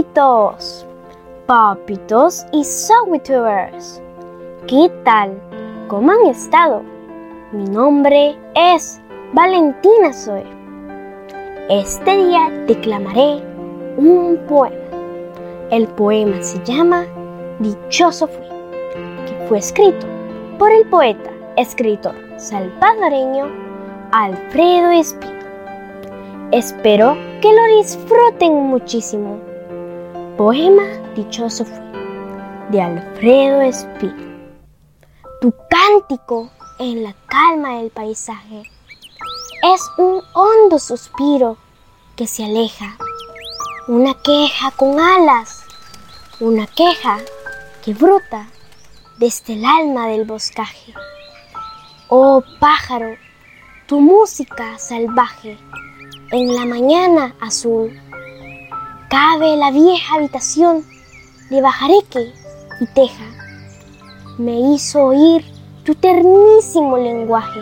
amiguitos, papitos y sowitubers. ¿Qué tal? ¿Cómo han estado? Mi nombre es Valentina Zoe. Este día declamaré un poema. El poema se llama Dichoso fui, que fue escrito por el poeta, escritor salvadoreño Alfredo Espino. Espero que lo disfruten muchísimo. Poema Dichoso de Alfredo Espino. Tu cántico en la calma del paisaje es un hondo suspiro que se aleja, una queja con alas, una queja que brota desde el alma del boscaje. Oh pájaro, tu música salvaje en la mañana azul. Cabe la vieja habitación de bajareque y teja. Me hizo oír tu ternísimo lenguaje.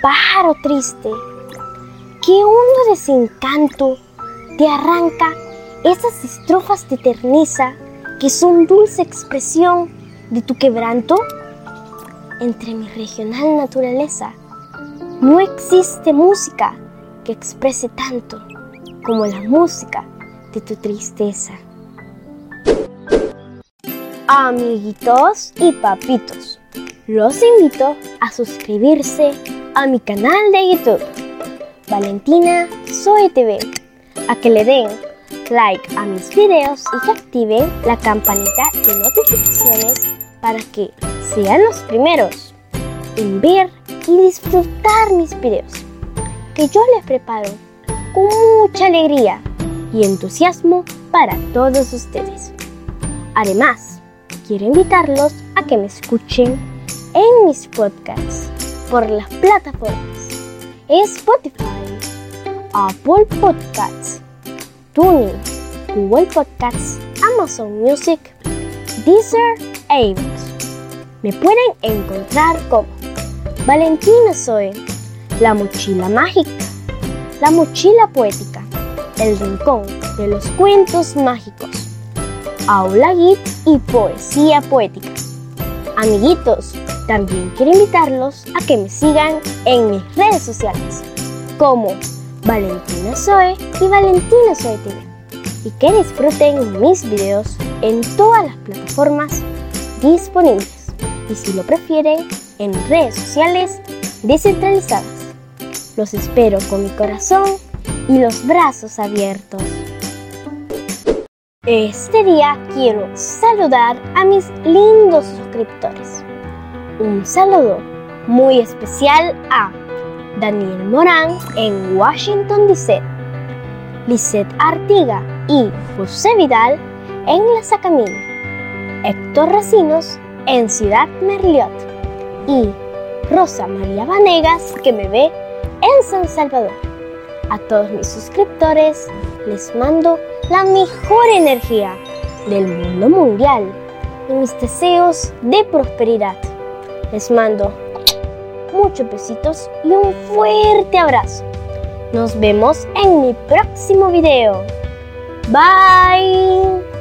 Pájaro triste, que hondo desencanto te arranca esas estrofas de terneza que son dulce expresión de tu quebranto. Entre mi regional naturaleza no existe música que exprese tanto como la música de tu tristeza. Amiguitos y papitos, los invito a suscribirse a mi canal de YouTube, Valentina Soy TV, a que le den like a mis videos y que activen la campanita de notificaciones para que sean los primeros en ver y disfrutar mis videos que yo les preparo con mucha alegría y entusiasmo para todos ustedes. Además, quiero invitarlos a que me escuchen en mis podcasts por las plataformas Spotify, Apple Podcasts, Tuning, Google Podcasts, Amazon Music, Deezer e iVoox. Me pueden encontrar como Valentina Zoe, la mochila mágica, la mochila poética, el rincón de los cuentos mágicos, aula git y poesía poética. Amiguitos, también quiero invitarlos a que me sigan en mis redes sociales como Valentina Zoe y Valentina Zoe TV y que disfruten mis videos en todas las plataformas disponibles y si lo prefieren en redes sociales descentralizadas. Los espero con mi corazón y los brazos abiertos. Este día quiero saludar a mis lindos suscriptores. Un saludo muy especial a Daniel Morán en Washington DC, Lisette Artiga y José Vidal en La Sacamina, Héctor Racinos en Ciudad Merliot y Rosa María Vanegas que me ve en San Salvador. A todos mis suscriptores les mando la mejor energía del mundo mundial y mis deseos de prosperidad. Les mando muchos besitos y un fuerte abrazo. Nos vemos en mi próximo video. Bye.